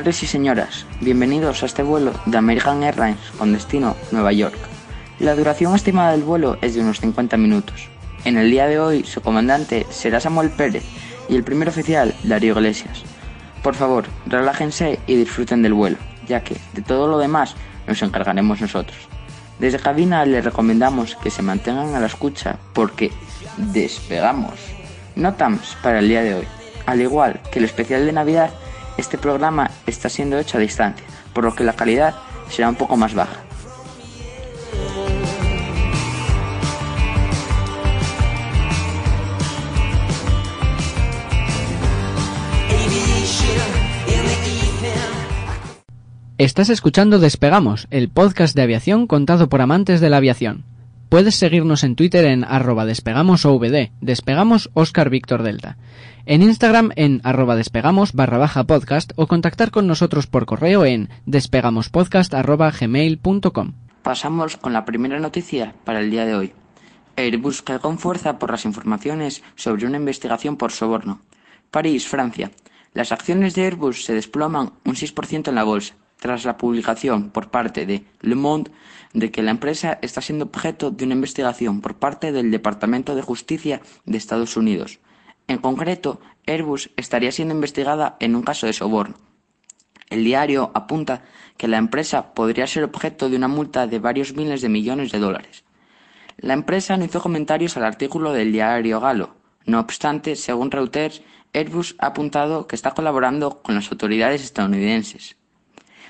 Señores y señoras, bienvenidos a este vuelo de American Airlines con destino Nueva York. La duración estimada del vuelo es de unos 50 minutos. En el día de hoy, su comandante será Samuel Pérez y el primer oficial, Darío Iglesias. Por favor, relájense y disfruten del vuelo, ya que de todo lo demás nos encargaremos nosotros. Desde cabina les recomendamos que se mantengan a la escucha porque despegamos. Notams para el día de hoy. Al igual que el especial de Navidad, este programa está siendo hecho a distancia, por lo que la calidad será un poco más baja. Estás escuchando Despegamos, el podcast de aviación contado por amantes de la aviación. Puedes seguirnos en Twitter en arroba despegamosovd, despegamos Oscar Víctor Delta, en Instagram en arroba despegamos barra baja podcast o contactar con nosotros por correo en despegamospodcast arroba gmail.com. Pasamos con la primera noticia para el día de hoy. Airbus cae con fuerza por las informaciones sobre una investigación por soborno. París, Francia. Las acciones de Airbus se desploman un 6% en la bolsa tras la publicación por parte de Le Monde de que la empresa está siendo objeto de una investigación por parte del Departamento de Justicia de Estados Unidos. En concreto, Airbus estaría siendo investigada en un caso de soborno. El diario apunta que la empresa podría ser objeto de una multa de varios miles de millones de dólares. La empresa no hizo comentarios al artículo del diario galo. No obstante, según Reuters, Airbus ha apuntado que está colaborando con las autoridades estadounidenses.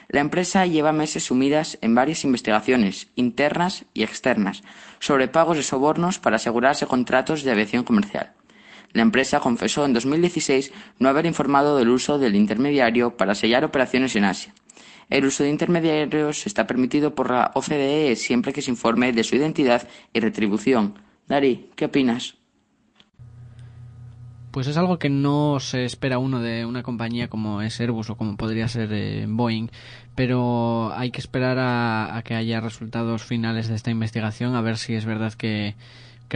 La empresa lleva meses sumidas en varias investigaciones, internas y externas, sobre pagos de sobornos para asegurarse contratos de aviación comercial. La empresa confesó en 2016 no haber informado del uso del intermediario para sellar operaciones en Asia. El uso de intermediarios está permitido por la OCDE siempre que se informe de su identidad y retribución. Dari, ¿qué opinas? Pues es algo que no se espera uno de una compañía como es Airbus o como podría ser eh, Boeing, pero hay que esperar a, que haya resultados finales de esta investigación, a ver si es verdad que,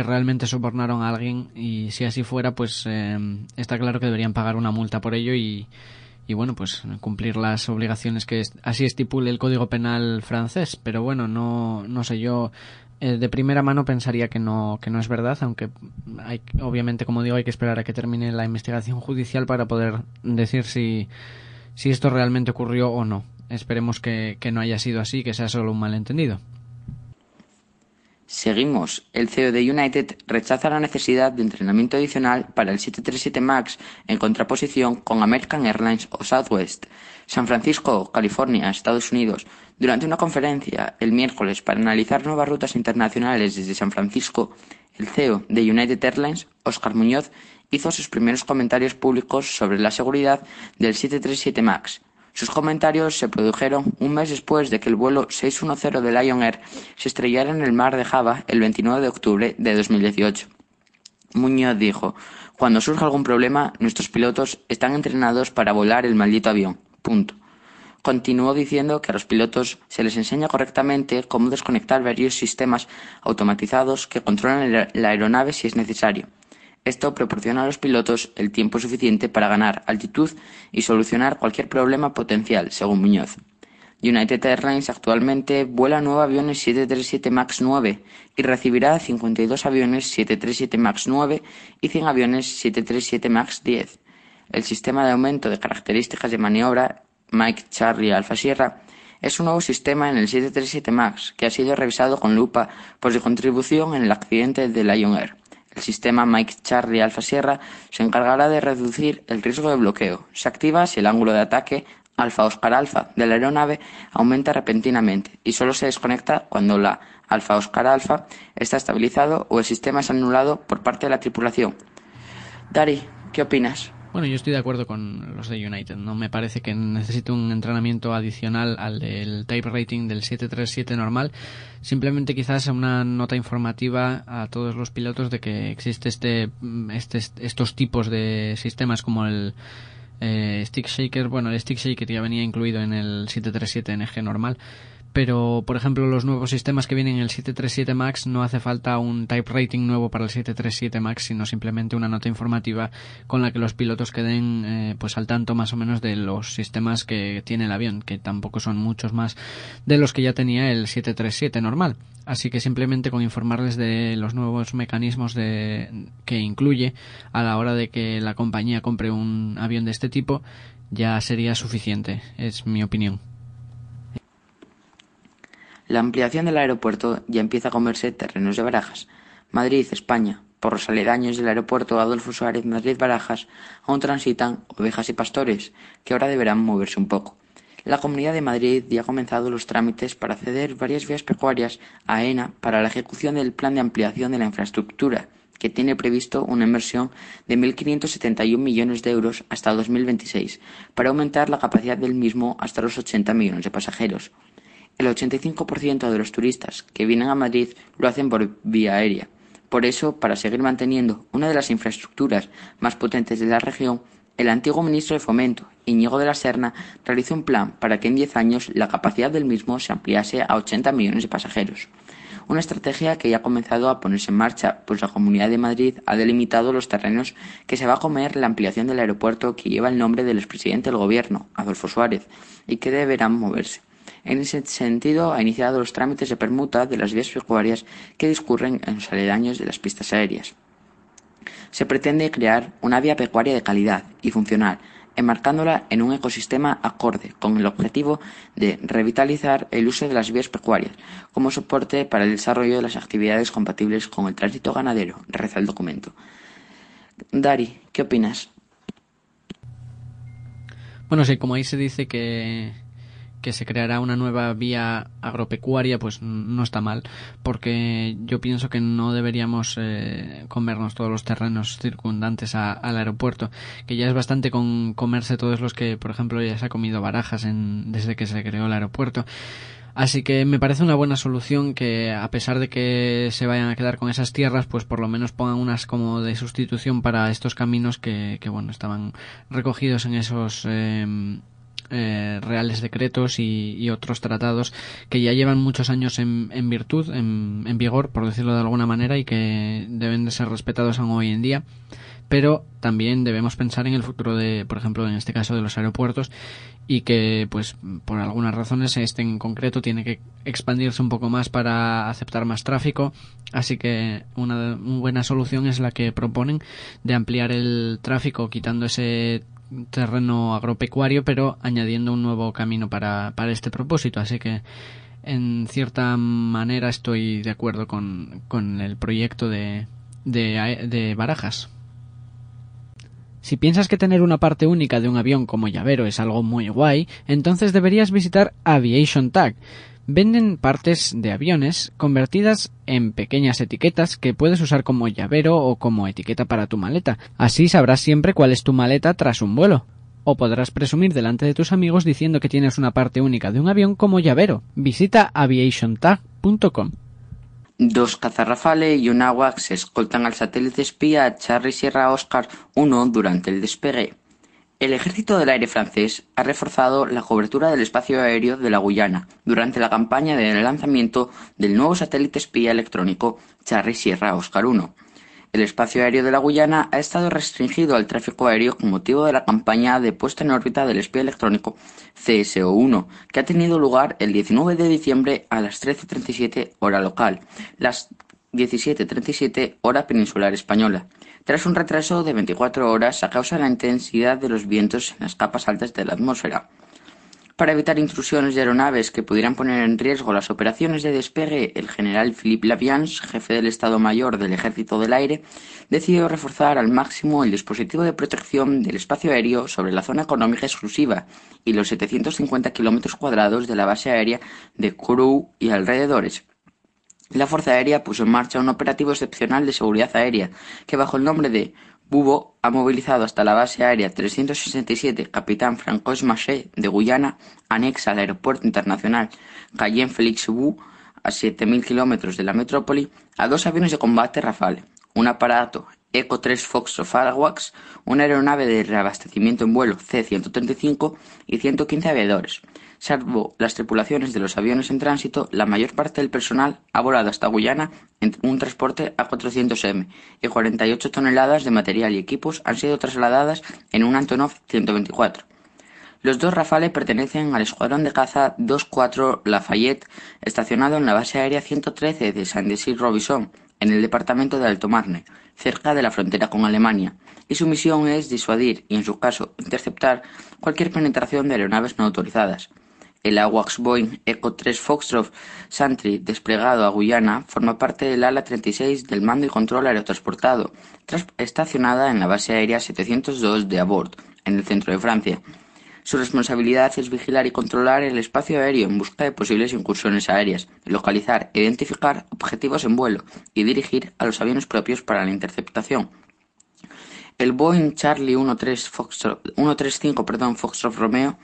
realmente sobornaron a alguien y si así fuera, pues eh, está claro que deberían pagar una multa por ello y, y bueno, pues cumplir las obligaciones que así estipule el Código Penal francés. Pero bueno, no, no sé, yo eh, de primera mano pensaría que no, que no es verdad, aunque hay, obviamente, como digo, hay que esperar a que termine la investigación judicial para poder decir si, si esto realmente ocurrió o no. Esperemos que, que no haya sido así, que sea solo un malentendido. Seguimos. El CEO de United rechaza la necesidad de entrenamiento adicional para el 737 MAX en contraposición con American Airlines o Southwest. San Francisco, California, Estados Unidos. Durante una conferencia el miércoles para analizar nuevas rutas internacionales desde San Francisco, el CEO de United Airlines, Oscar Muñoz, hizo sus primeros comentarios públicos sobre la seguridad del 737 MAX sus comentarios se produjeron un mes después de que el vuelo 610 de Lion Air se estrellara en el mar de Java el 29 de octubre de 2018. Muñoz dijo, cuando surja algún problema, nuestros pilotos están entrenados para volar el maldito avión. Punto. Continuó diciendo que a los pilotos se les enseña correctamente cómo desconectar varios sistemas automatizados que controlan la aeronave si es necesario. Esto proporciona a los pilotos el tiempo suficiente para ganar altitud y solucionar cualquier problema potencial, según Muñoz. United Airlines actualmente vuela nueve aviones 737 MAX 9 y recibirá 52 aviones 737 MAX 9 y 100 aviones 737 MAX 10. El sistema de aumento de características de maniobra Mike Charlie Alfa Sierra es un nuevo sistema en el 737 MAX que ha sido revisado con lupa por su contribución en el accidente de Lion Air. El sistema Mike Charlie Alfa Sierra se encargará de reducir el riesgo de bloqueo. Se activa si el ángulo de ataque Alfa Oscar Alfa de la aeronave aumenta repentinamente y solo se desconecta cuando la Alfa Oscar Alfa está estabilizado o el sistema es anulado por parte de la tripulación. Dari, ¿qué opinas? Bueno, yo estoy de acuerdo con los de United. No me parece que necesite un entrenamiento adicional al del type rating del 737 normal. Simplemente quizás una nota informativa a todos los pilotos de que existe este, este estos tipos de sistemas como el eh, stick shaker. Bueno, el stick shaker ya venía incluido en el 737 NG normal pero por ejemplo los nuevos sistemas que vienen en el 737 MAX no hace falta un type rating nuevo para el 737 MAX, sino simplemente una nota informativa con la que los pilotos queden eh, pues al tanto más o menos de los sistemas que tiene el avión, que tampoco son muchos más de los que ya tenía el 737 normal. Así que simplemente con informarles de los nuevos mecanismos de, que incluye a la hora de que la compañía compre un avión de este tipo ya sería suficiente, es mi opinión. La ampliación del aeropuerto ya empieza a comerse terrenos de Barajas. Madrid, España. Por los aledaños del aeropuerto Adolfo Suárez Madrid-Barajas aún transitan ovejas y pastores, que ahora deberán moverse un poco. La Comunidad de Madrid ya ha comenzado los trámites para ceder varias vías pecuarias a ENA para la ejecución del plan de ampliación de la infraestructura, que tiene previsto una inversión de 1.571 millones de euros hasta 2026, para aumentar la capacidad del mismo hasta los 80 millones de pasajeros. El 85% de los turistas que vienen a Madrid lo hacen por vía aérea. Por eso, para seguir manteniendo una de las infraestructuras más potentes de la región, el antiguo ministro de Fomento, Íñigo de la Serna, realizó un plan para que en 10 años la capacidad del mismo se ampliase a 80 millones de pasajeros. Una estrategia que ya ha comenzado a ponerse en marcha, pues la Comunidad de Madrid ha delimitado los terrenos que se va a comer la ampliación del aeropuerto que lleva el nombre del expresidente del Gobierno, Adolfo Suárez, y que deberán moverse. En ese sentido, ha iniciado los trámites de permuta de las vías pecuarias que discurren en los aledaños de las pistas aéreas. Se pretende crear una vía pecuaria de calidad y funcional, enmarcándola en un ecosistema acorde, con el objetivo de revitalizar el uso de las vías pecuarias como soporte para el desarrollo de las actividades compatibles con el tránsito ganadero, reza el documento. Dari, ¿qué opinas? Bueno, sí, como ahí se dice que que se creará una nueva vía agropecuaria, pues no está mal, porque yo pienso que no deberíamos eh, comernos todos los terrenos circundantes al aeropuerto, que ya es bastante con comerse todos los que, por ejemplo, ya se ha comido barajas en, desde que se creó el aeropuerto. Así que me parece una buena solución que, a pesar de que se vayan a quedar con esas tierras, pues por lo menos pongan unas como de sustitución para estos caminos que, que bueno, estaban recogidos en esos eh, eh, reales decretos y, otros tratados que ya llevan muchos años en, virtud, en, vigor, por decirlo de alguna manera, y que deben de ser respetados aún hoy en día. Pero también debemos pensar en el futuro de, por ejemplo, en este caso de los aeropuertos y que, pues, por algunas razones, este en concreto tiene que expandirse un poco más para aceptar más tráfico. Así que una buena solución es la que proponen de ampliar el tráfico quitando ese terreno agropecuario, pero añadiendo un nuevo camino para, para este propósito. Así que, en cierta manera, estoy de acuerdo con, con el proyecto de, de, de Barajas. Si piensas que tener una parte única de un avión como llavero es algo muy guay, entonces deberías visitar Aviation Tag venden partes de aviones convertidas en pequeñas etiquetas que puedes usar como llavero o como etiqueta para tu maleta. Así sabrás siempre cuál es tu maleta tras un vuelo. O podrás presumir delante de tus amigos diciendo que tienes una parte única de un avión como llavero. Visita aviationtag.com. Dos cazarrafales y un AWACS escoltan al satélite espía Charlie Sierra Oscar 1 durante el despegue. El Ejército del Aire francés ha reforzado la cobertura del espacio aéreo de la Guyana durante la campaña de lanzamiento del nuevo satélite espía electrónico Charlie Sierra Oscar 1. El espacio aéreo de la Guyana ha estado restringido al tráfico aéreo con motivo de la campaña de puesta en órbita del espía electrónico CSO-1, que ha tenido lugar el 19 de diciembre a las 13.37 hora local, las 17.37 hora peninsular española tras un retraso de 24 horas a causa de la intensidad de los vientos en las capas altas de la atmósfera. Para evitar intrusiones de aeronaves que pudieran poner en riesgo las operaciones de despegue, el general Philippe Laviance, jefe del Estado Mayor del Ejército del Aire, decidió reforzar al máximo el dispositivo de protección del espacio aéreo sobre la zona económica exclusiva y los 750 kilómetros cuadrados de la base aérea de Kourou y alrededores. La Fuerza Aérea puso en marcha un operativo excepcional de seguridad aérea, que bajo el nombre de Bubo ha movilizado hasta la base aérea 367 Capitán Francois Maché de Guyana, anexa al Aeropuerto Internacional Cayenne Félix Bu, a 7.000 kilómetros de la metrópoli, a dos aviones de combate Rafale, un aparato Eco 3 Fox of una aeronave de reabastecimiento en vuelo C-135 y 115 aviadores. Salvo las tripulaciones de los aviones en tránsito, la mayor parte del personal ha volado hasta Guyana en un transporte A400M y 48 toneladas de material y equipos han sido trasladadas en un Antonov 124. Los dos Rafale pertenecen al escuadrón de caza 24 Lafayette, estacionado en la base aérea 113 de Saint-Denis-Robinson, en el departamento de Alto Marne, cerca de la frontera con Alemania, y su misión es disuadir y, en su caso, interceptar cualquier penetración de aeronaves no autorizadas. El AWACS Boeing Echo 3 Foxtrot Sentry desplegado a Guyana forma parte del ala 36 del Mando y Control Aerotransportado, estacionada en la base aérea 702 de Abord, en el centro de Francia. Su responsabilidad es vigilar y controlar el espacio aéreo en busca de posibles incursiones aéreas, localizar identificar objetivos en vuelo y dirigir a los aviones propios para la interceptación. El Boeing Charlie 135 perdón, Foxtrot Romeo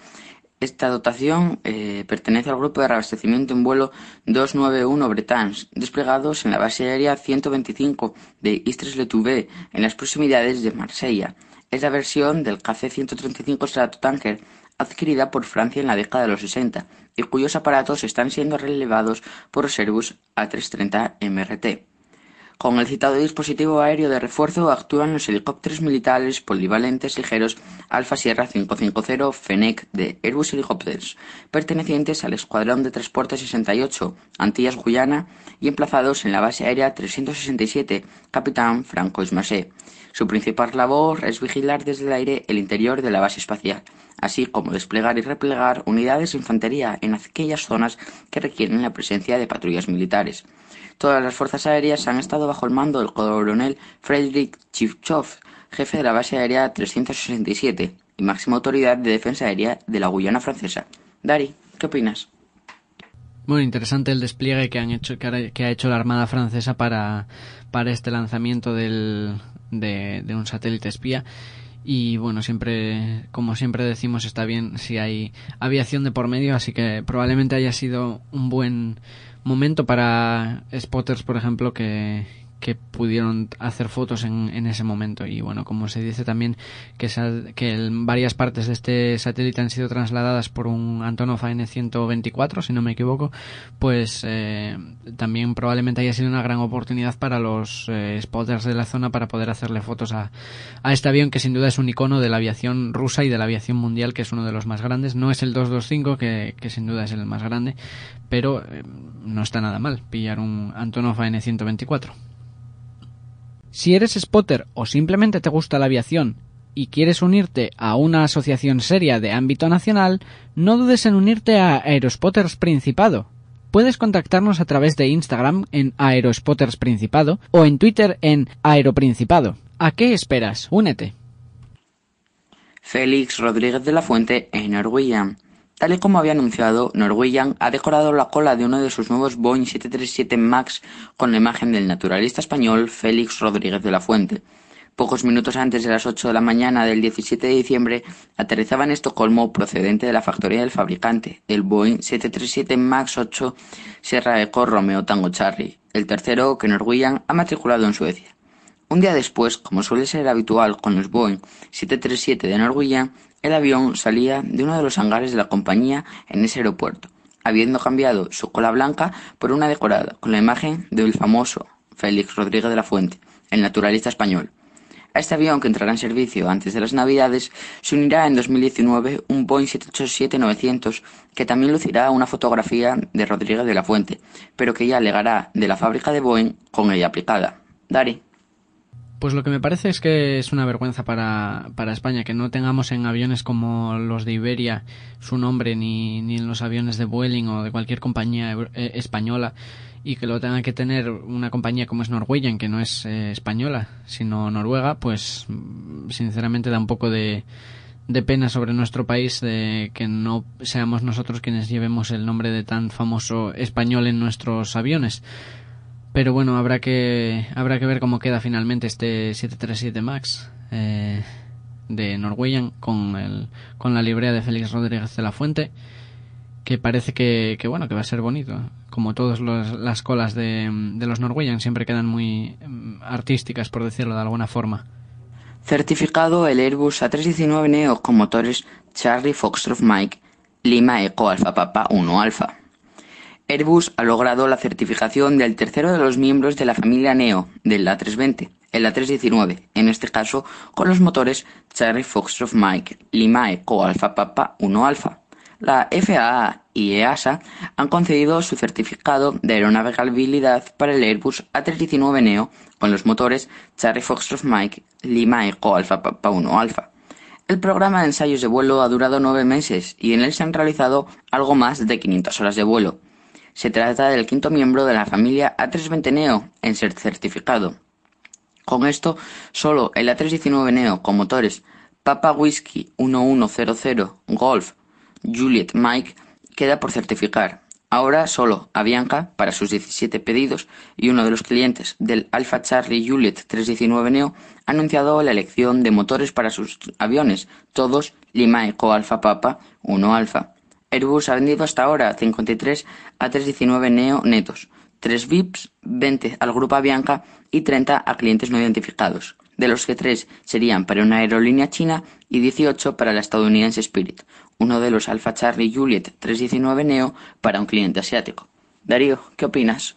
esta dotación eh, pertenece al grupo de reabastecimiento en vuelo 291 Bretagne, desplegados en la base aérea 125 de Istres-le-Touvet, en las proximidades de Marsella. Es la versión del KC-135 Stratotanker adquirida por Francia en la década de los 60 y cuyos aparatos están siendo relevados por Airbus A330 MRT. Con el citado dispositivo aéreo de refuerzo actúan los helicópteros militares polivalentes ligeros Alfa Sierra 550 Fenec de Airbus Helicopters, pertenecientes al Escuadrón de Transporte 68 Antillas Guyana y emplazados en la base aérea 367 Capitán Franco Ismasé. Su principal labor es vigilar desde el aire el interior de la base espacial, así como desplegar y replegar unidades de infantería en aquellas zonas que requieren la presencia de patrullas militares. Todas las fuerzas aéreas han estado bajo el mando del coronel Frederick Chivchov, jefe de la base aérea 367 y máxima autoridad de defensa aérea de la Guyana francesa. Dari, ¿qué opinas? Muy interesante el despliegue que, han hecho, que ha hecho la Armada Francesa para, para este lanzamiento del, de, de un satélite espía y bueno, siempre, como siempre decimos, está bien si hay aviación de por medio, así que probablemente haya sido un buen momento para spotters, por ejemplo, que, que pudieron hacer fotos en, en, ese momento. Y bueno, como se dice también que, que varias partes de este satélite han sido trasladadas por un Antonov AN-124, si no me equivoco, pues eh, también probablemente haya sido una gran oportunidad para los eh, spotters de la zona para poder hacerle fotos a, a este avión que sin duda es un icono de la aviación rusa y de la aviación mundial, que es uno de los más grandes. No es el 225, que, que sin duda es el más grande, pero eh, no está nada mal pillar un Antonov AN-124. Si eres spotter o simplemente te gusta la aviación y quieres unirte a una asociación seria de ámbito nacional, no dudes en unirte a Aerospotters Principado. Puedes contactarnos a través de Instagram en Aerospotters Principado o en Twitter en Aeroprincipado. ¿A qué esperas? Únete. Félix Rodríguez de la Fuente en Norwegian. Tal y como había anunciado, Norwegian ha decorado la cola de uno de sus nuevos Boeing 737 MAX con la imagen del naturalista español Félix Rodríguez de la Fuente. Pocos minutos antes de las 8 de la mañana del 17 de diciembre, aterrizaba en Estocolmo procedente de la factoría del fabricante, el Boeing 737 MAX 8 Sierra Eco Romeo Tango Charlie, el tercero que Norwegian ha matriculado en Suecia. Un día después, como suele ser habitual con los Boeing 737 de Norwegian, el avión salía de uno de los hangares de la compañía en ese aeropuerto, habiendo cambiado su cola blanca por una decorada con la imagen del famoso Félix Rodríguez de la Fuente, el naturalista español. A este avión, que entrará en servicio antes de las Navidades, se unirá en 2019 un Boeing 787-900 que también lucirá una fotografía de Rodríguez de la Fuente, pero que ya legará de la fábrica de Boeing con ella aplicada. Dari. Pues lo que me parece es que es una vergüenza para, para España que no tengamos en aviones como los de Iberia su nombre, ni, ni en los aviones de Vueling o de cualquier compañía eh, española, y que lo tenga que tener una compañía como es Norwegian, que no es eh, española, sino noruega, pues mm, sinceramente da un poco de, de pena sobre nuestro país de que no seamos nosotros quienes llevemos el nombre de tan famoso español en nuestros aviones. Pero bueno, habrá que, habrá que ver cómo queda finalmente este 737 MAX eh, de Norwegian con, el, con la librea de Félix Rodríguez de la Fuente, que parece que, que bueno, que va a ser bonito. Como todas las colas de, de los Norwegian siempre quedan muy mm, artísticas, por decirlo de alguna forma. Certificado el Airbus A319neo con motores Charlie Foxtrot Mike Lima Eco Alfa Papa 1 Alfa. Airbus ha logrado la certificación del tercero de los miembros de la familia Neo del A320, el A319, en este caso con los motores Charlie Foxtrot Mike Lima Eco Alfa Papa 1 Alfa. La FAA y EASA han concedido su certificado de aeronavegabilidad para el Airbus A319 Neo con los motores Charlie Foxtrot Mike Lima Eco Alfa Papa 1 Alfa. El programa de ensayos de vuelo ha durado nueve meses y en él se han realizado algo más de 500 horas de vuelo. Se trata del quinto miembro de la familia A320 Neo en ser certificado. Con esto, solo el A319 Neo con motores Papa Whiskey 1100 Golf Juliet Mike queda por certificar. Ahora solo Avianca, para sus 17 pedidos, y uno de los clientes del Alpha Charlie Juliet 319 Neo ha anunciado la elección de motores para sus aviones, todos Lima Eco Alpha Papa 1 Alpha. Airbus ha vendido hasta ahora 53 A319 Neo netos, 3 VIPs, 20 al grupo Avianca y 30 a clientes no identificados, de los que 3 serían para una aerolínea china y 18 para la estadounidense Spirit, uno de los Alpha Charlie Juliet 319 Neo para un cliente asiático. Darío, ¿qué opinas?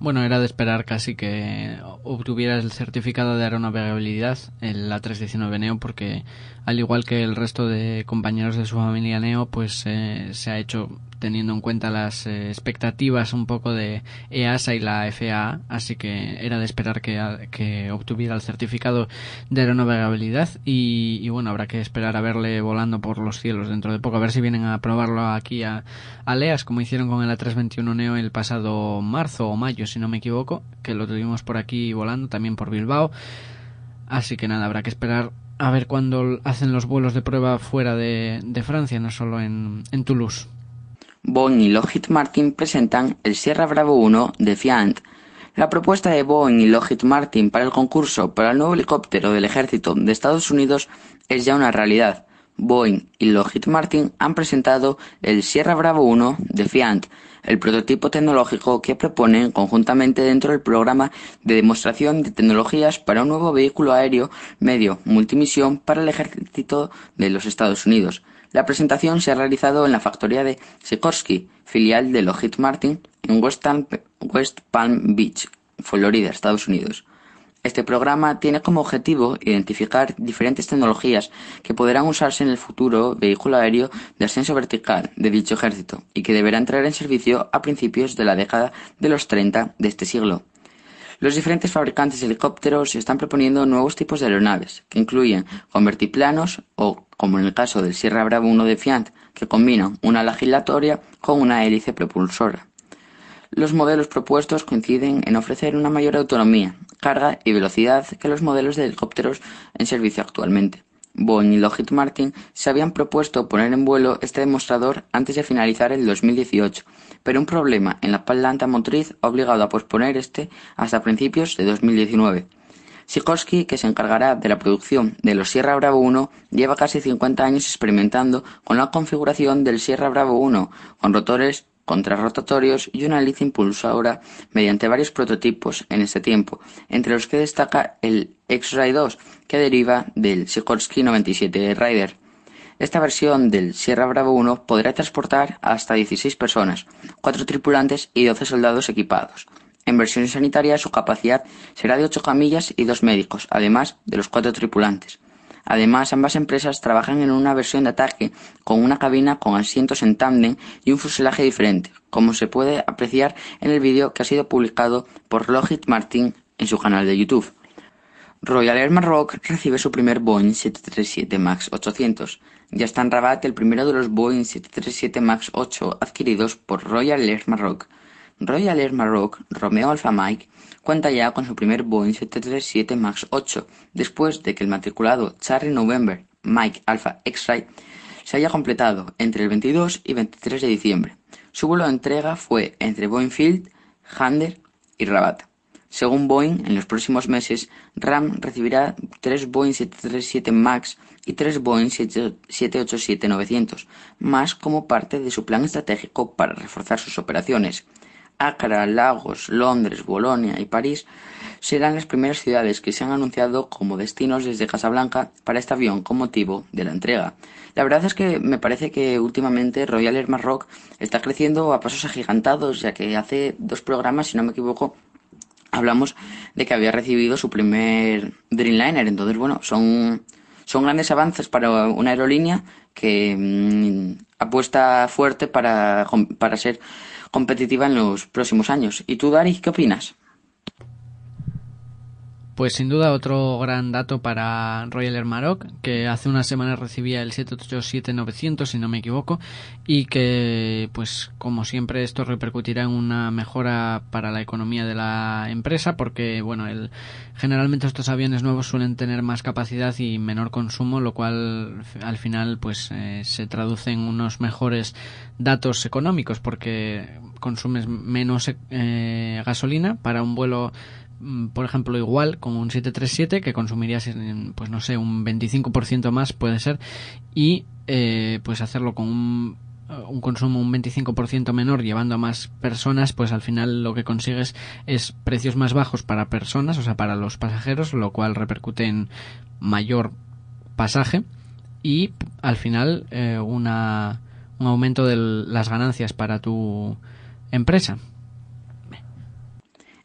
Bueno, era de esperar casi que obtuviera el certificado de aeronavegabilidad, el A319 Neo, porque al igual que el resto de compañeros de su familia Neo, pues eh, se ha hecho teniendo en cuenta las eh, expectativas un poco de EASA y la FAA, así que era de esperar que, obtuviera el certificado de aeronavegabilidad y, bueno, habrá que esperar a verle volando por los cielos dentro de poco, a ver si vienen a probarlo aquí a, a Leas, como hicieron con el A321 Neo el pasado marzo o mayo, si no me equivoco, que lo tuvimos por aquí volando, también por Bilbao. Así que nada, habrá que esperar a ver cuándo hacen los vuelos de prueba fuera de, Francia, no solo en Toulouse. Boeing y Lockheed Martin presentan el Sierra Bravo 1 Defiant. La propuesta de Boeing y Lockheed Martin para el concurso para el nuevo helicóptero del ejército de Estados Unidos es ya una realidad. Boeing y Lockheed Martin han presentado el Sierra Bravo 1 Defiant, el prototipo tecnológico que proponen conjuntamente dentro del programa de demostración de tecnologías para un nuevo vehículo aéreo medio multimisión para el ejército de los Estados Unidos. La presentación se ha realizado en la factoría de Sikorsky, filial de Lockheed Martin, en West Palm Beach, Florida, Estados Unidos. Este programa tiene como objetivo identificar diferentes tecnologías que podrán usarse en el futuro vehículo aéreo de ascenso vertical de dicho ejército y que deberá entrar en servicio a principios de la década de los 30 de este siglo. Los diferentes fabricantes de helicópteros están proponiendo nuevos tipos de aeronaves, que incluyen convertiplanos o, como en el caso del Sierra Bravo 1 de Fiat, que combinan una ala giratoria con una hélice propulsora. Los modelos propuestos coinciden en ofrecer una mayor autonomía, carga y velocidad que los modelos de helicópteros en servicio actualmente. Boeing y Lockheed Martin se habían propuesto poner en vuelo este demostrador antes de finalizar el 2018, pero un problema en la planta motriz ha obligado a posponer este hasta principios de 2019. Sikorsky, que se encargará de la producción de los Sierra Bravo 1, lleva casi 50 años experimentando con la configuración del Sierra Bravo 1, con rotores contrarrotatorios y una hélice impulsora mediante varios prototipos en este tiempo, entre los que destaca el X-Ray 2, que deriva del Sikorsky 97 Rider. Esta versión del Sierra Bravo 1 podrá transportar hasta 16 personas, 4 tripulantes y 12 soldados equipados. En versión sanitaria su capacidad será de 8 camillas y 2 médicos, además de los 4 tripulantes. Además, ambas empresas trabajan en una versión de ataque con una cabina con asientos en tándem y un fuselaje diferente, como se puede apreciar en el vídeo que ha sido publicado por Lockheed Martin en su canal de YouTube. Royal Air Maroc recibe su primer Boeing 737 MAX 800. Ya está en Rabat el primero de los Boeing 737 MAX 8 adquiridos por Royal Air Maroc. Royal Air Maroc, Romeo Alpha Mike, cuenta ya con su primer Boeing 737 MAX 8, después de que el matriculado Charlie November Mike Alpha X-Ray se haya completado entre el 22 y 23 de diciembre. Su vuelo de entrega fue entre Boeing Field, Hander y Rabat. Según Boeing, en los próximos meses, RAM recibirá tres Boeing 737 MAX y tres Boeing 787-900, más como parte de su plan estratégico para reforzar sus operaciones. Accra, Lagos, Londres, Bolonia y París serán las primeras ciudades que se han anunciado como destinos desde Casablanca para este avión con motivo de la entrega. La verdad es que me parece que últimamente Royal Air Maroc está creciendo a pasos agigantados, ya que hace dos programas, si no me equivoco, hablamos de que había recibido su primer Dreamliner. Entonces, bueno, son, son grandes avances para una aerolínea que mm, apuesta fuerte para, para ser competitiva en los próximos años. ¿Y tú, Dari, qué opinas? Pues sin duda otro gran dato para Royal Air Maroc, que hace unas semanas recibía el 787-900, si no me equivoco, y que, pues como siempre, esto repercutirá en una mejora para la economía de la empresa, porque, bueno, el, generalmente estos aviones nuevos suelen tener más capacidad y menor consumo, lo cual al final, pues eh, se traduce en unos mejores datos económicos, porque consumes menos eh, gasolina para un vuelo por ejemplo, igual con un 737 que consumirías, pues no sé, un 25% más puede ser, y eh, pues hacerlo con un, un consumo un 25% menor llevando a más personas, pues al final lo que consigues es precios más bajos para personas, o sea, para los pasajeros, lo cual repercute en mayor pasaje y al final eh, una, un aumento de las ganancias para tu empresa.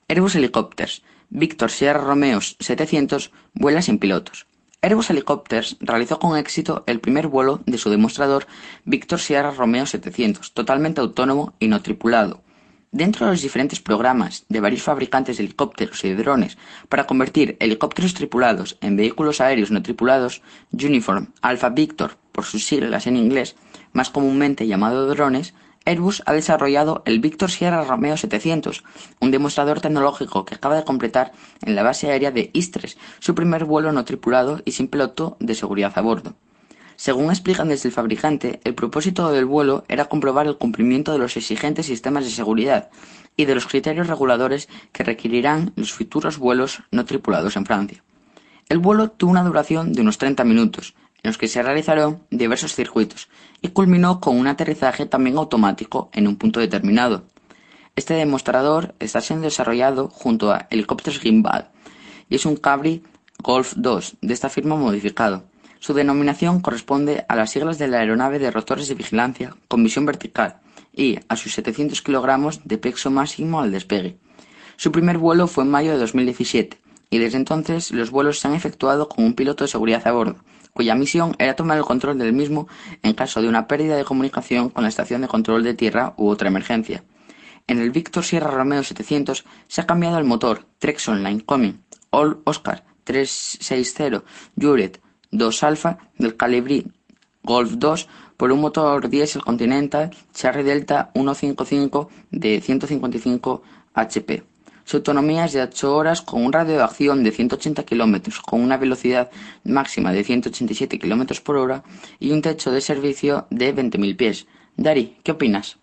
Airbus Helicopters. Victor Sierra Romeo 700 vuela sin pilotos. Airbus Helicopters realizó con éxito el primer vuelo de su demostrador Victor Sierra Romeo 700, totalmente autónomo y no tripulado. Dentro de los diferentes programas de varios fabricantes de helicópteros y de drones para convertir helicópteros tripulados en vehículos aéreos no tripulados, Uniform Alpha Victor, por sus siglas en inglés, más comúnmente llamado drones, Airbus ha desarrollado el Victor Sierra Romeo 700, un demostrador tecnológico que acaba de completar en la base aérea de Istres su primer vuelo no tripulado y sin piloto de seguridad a bordo. Según explican desde el fabricante, el propósito del vuelo era comprobar el cumplimiento de los exigentes sistemas de seguridad y de los criterios reguladores que requerirán los futuros vuelos no tripulados en Francia. El vuelo tuvo una duración de unos 30 minutos, en los que se realizaron diversos circuitos, y culminó con un aterrizaje también automático en un punto determinado. Este demostrador está siendo desarrollado junto a helicópteros Gimbal y es un Cabri Golf 2 de esta firma modificado. Su denominación corresponde a las siglas de la aeronave de rotores de vigilancia con visión vertical y a sus 700 kilogramos de peso máximo al despegue. Su primer vuelo fue en mayo de 2017 y desde entonces los vuelos se han efectuado con un piloto de seguridad a bordo, cuya misión era tomar el control del mismo en caso de una pérdida de comunicación con la estación de control de tierra u otra emergencia. En el Victor Sierra Romeo 700 se ha cambiado el motor Trexon Linecoming All Oscar 360 Juret 2 Alpha del Calibri Golf 2 por un motor diesel Continental Cherry Delta 155 de 155 HP. Su autonomía es de 8 horas con un radio de acción de 180 kilómetros, con una velocidad máxima de 187 kilómetros por hora y un techo de servicio de 20.000 pies. Dari, ¿qué opinas?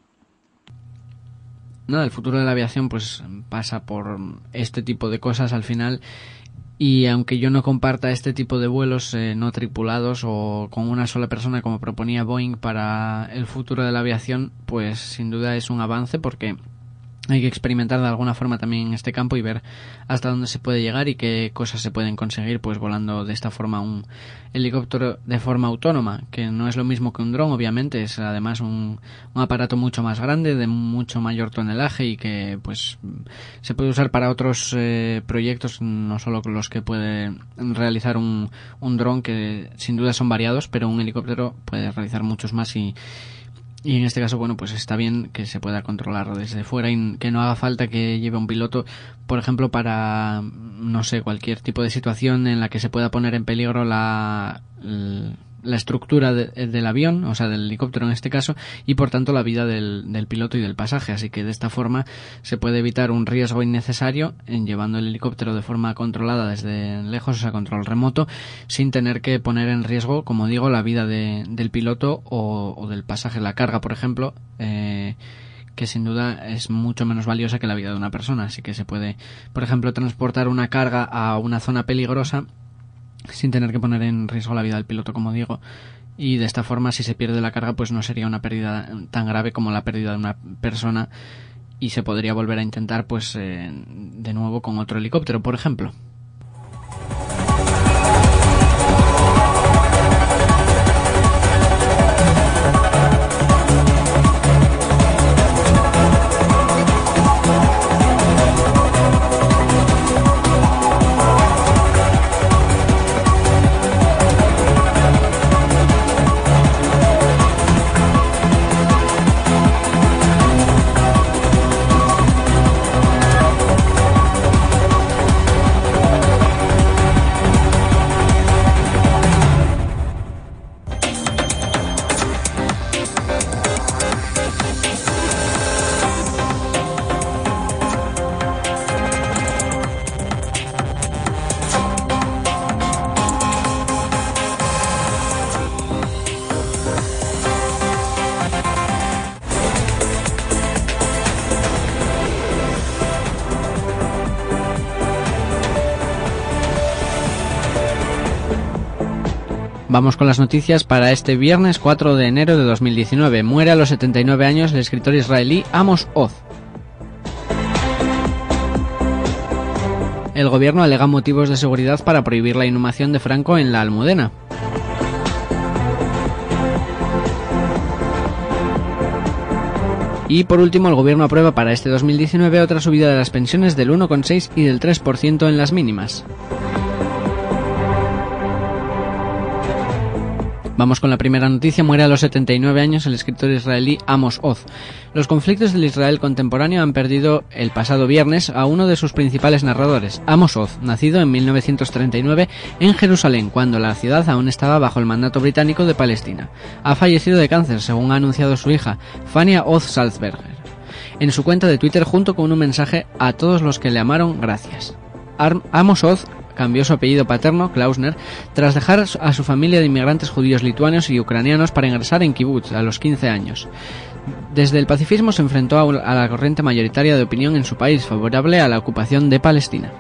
Nada, el futuro de la aviación pues pasa por este tipo de cosas al final y aunque yo no comparta este tipo de vuelos eh, no tripulados o con una sola persona como proponía Boeing para el futuro de la aviación, pues sin duda es un avance porque hay que experimentar de alguna forma también en este campo y ver hasta dónde se puede llegar y qué cosas se pueden conseguir pues volando de esta forma un helicóptero de forma autónoma que no es lo mismo que un dron obviamente es además un, aparato mucho más grande de mucho mayor tonelaje y que pues se puede usar para otros eh, proyectos no solo los que puede realizar un, un dron que sin duda son variados pero un helicóptero puede realizar muchos más y y en este caso, bueno, pues está bien que se pueda controlar desde fuera y que no haga falta que lleve un piloto, por ejemplo, para, no sé, cualquier tipo de situación en la que se pueda poner en peligro la, la estructura del avión, o sea, del helicóptero en este caso, y por tanto la vida del, del, piloto y del pasaje. Así que de esta forma se puede evitar un riesgo innecesario en llevando el helicóptero de forma controlada desde lejos, o sea, control remoto, sin tener que poner en riesgo, como digo, la vida de, del piloto o, o, del pasaje. La carga, por ejemplo, eh, que sin duda es mucho menos valiosa que la vida de una persona. Así que se puede, por ejemplo, transportar una carga a una zona peligrosa sin tener que poner en riesgo la vida del piloto, como digo. Y de esta forma, si se pierde la carga, pues no sería una pérdida tan grave como la pérdida de una persona y se podría volver a intentar pues eh, de nuevo con otro helicóptero, por ejemplo. Vamos con las noticias para este viernes 4 de enero de 2019. Muere a los 79 años el escritor israelí Amos Oz. El gobierno alega motivos de seguridad para prohibir la inhumación de Franco en la Almudena. Y por último, el gobierno aprueba para este 2019 otra subida de las pensiones del 1,6 y del 3% en las mínimas. Vamos con la primera noticia. Muere a los 79 años el escritor israelí Amos Oz. Los conflictos del Israel contemporáneo han perdido el pasado viernes a uno de sus principales narradores, Amos Oz, nacido en 1939 en Jerusalén, cuando la ciudad aún estaba bajo el mandato británico de Palestina. Ha fallecido de cáncer, según ha anunciado su hija, Fania Oz Salzberger, en su cuenta de Twitter junto con un mensaje a todos los que le amaron, gracias. Amos Oz cambió su apellido paterno, Klausner, tras dejar a su familia de inmigrantes judíos lituanos y ucranianos para ingresar en kibbutz a los 15 años. Desde el pacifismo se enfrentó a la corriente mayoritaria de opinión en su país favorable a la ocupación de Palestina.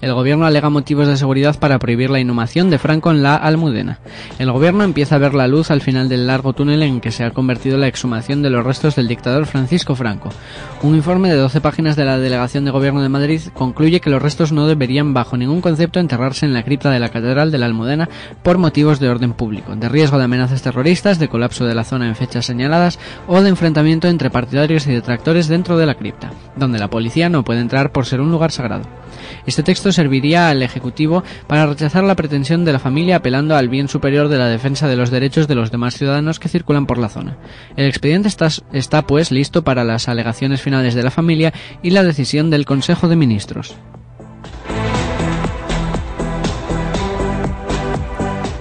El gobierno alega motivos de seguridad para prohibir la inhumación de Franco en la Almudena. El gobierno empieza a ver la luz al final del largo túnel en que se ha convertido la exhumación de los restos del dictador Francisco Franco. Un informe de 12 páginas de la Delegación de Gobierno de Madrid concluye que los restos no deberían bajo ningún concepto enterrarse en la cripta de la Catedral de la Almudena por motivos de orden público, de riesgo de amenazas terroristas, de colapso de la zona en fechas señaladas o de enfrentamiento entre partidarios y detractores dentro de la cripta, donde la policía no puede entrar por ser un lugar sagrado. Este texto serviría al Ejecutivo para rechazar la pretensión de la familia apelando al bien superior de la defensa de los derechos de los demás ciudadanos que circulan por la zona. El expediente está, pues listo para las alegaciones finales de la familia y la decisión del Consejo de Ministros.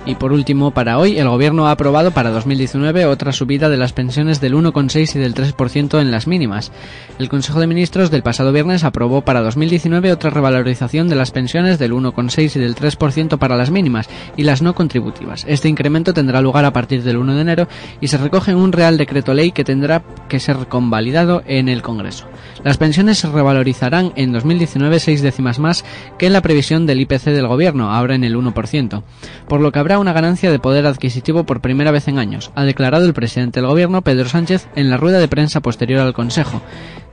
Y por último, para hoy, el Gobierno ha aprobado para 2019 otra subida de las pensiones del 1,6 y del 3% en las mínimas. El Consejo de Ministros del pasado viernes aprobó para 2019 otra revalorización de las pensiones del 1,6 y del 3% para las mínimas y las no contributivas. Este incremento tendrá lugar a partir del 1 de enero y se recoge en un Real Decreto Ley que tendrá que ser convalidado en el Congreso. Las pensiones se revalorizarán en 2019 seis décimas más que en la previsión del IPC del Gobierno, ahora en el 1%, por lo que habrá una ganancia de poder adquisitivo por primera vez en años, ha declarado el presidente del Gobierno, Pedro Sánchez, en la rueda de prensa posterior al Consejo.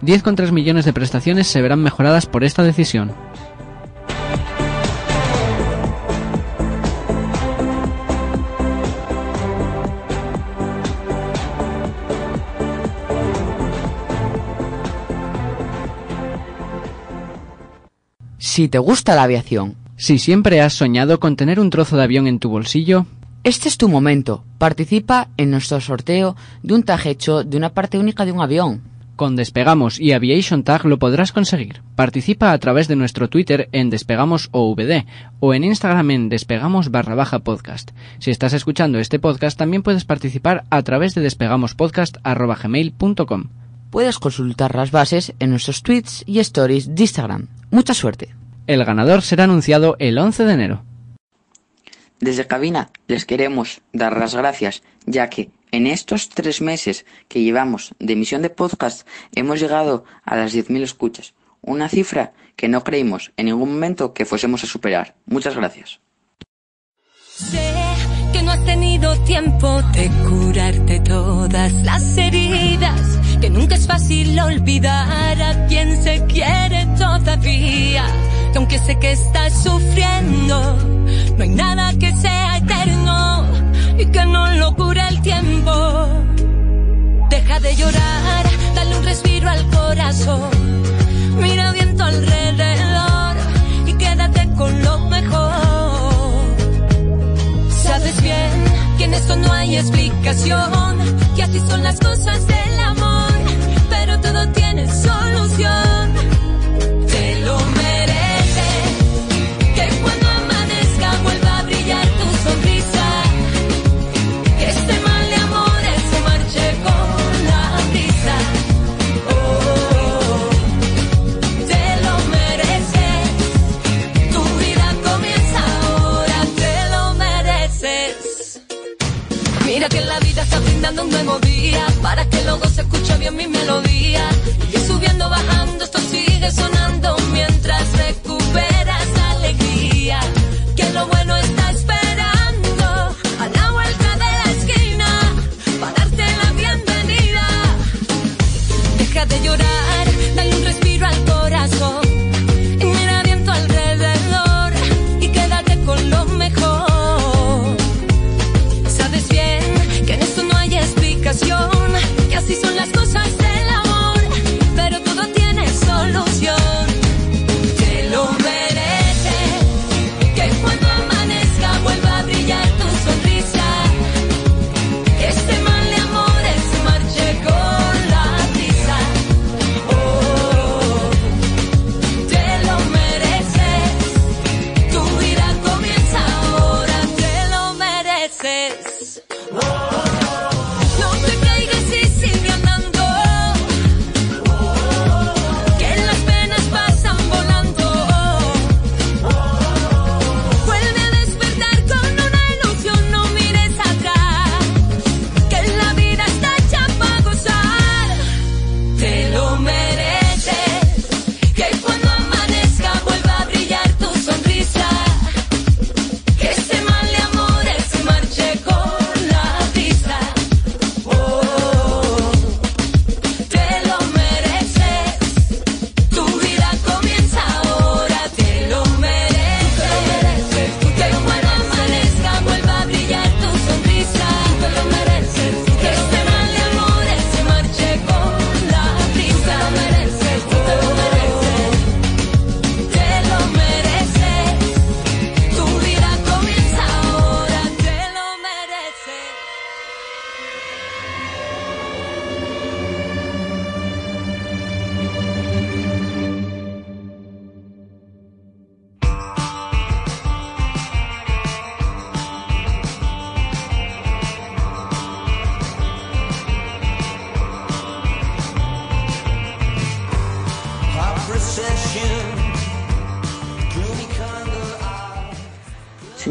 10,3 millones de prestaciones se verán mejoradas por esta decisión. Si te gusta la aviación, si siempre has soñado con tener un trozo de avión en tu bolsillo, este es tu momento. Participa en nuestro sorteo de un tag hecho de una parte única de un avión. Con Despegamos y Aviation Tag lo podrás conseguir. Participa a través de nuestro Twitter en Despegamos OVD o en Instagram en Despegamos barra baja podcast. Si estás escuchando este podcast también puedes participar a través de despegamospodcast.gmail.com. Puedes consultar las bases en nuestros tweets y stories de Instagram. Mucha suerte. El ganador será anunciado el 11 de enero. Desde cabina les queremos dar las gracias, ya que en estos tres meses que llevamos de emisión de podcast hemos llegado a las 10.000 escuchas, una cifra que no creímos en ningún momento que fuésemos a superar. Muchas gracias. Sé que no has tenido tiempo de curarte todas las heridas, que nunca es fácil olvidar a quien se quiere todavía aunque sé que estás sufriendo, no hay nada que sea eterno y que no lo cure el tiempo. Deja de llorar, dale un respiro al corazón, mira viento alrededor y quédate con lo mejor. Sabes bien que en esto no hay explicación, que así son las cosas del amor, pero todo tiene solución.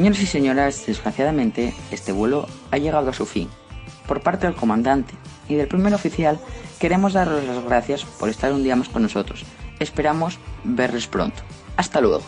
Señores y señoras, desgraciadamente, este vuelo ha llegado a su fin. Por parte del comandante y del primer oficial, queremos daros las gracias por estar un día más con nosotros. Esperamos verles pronto. Hasta luego.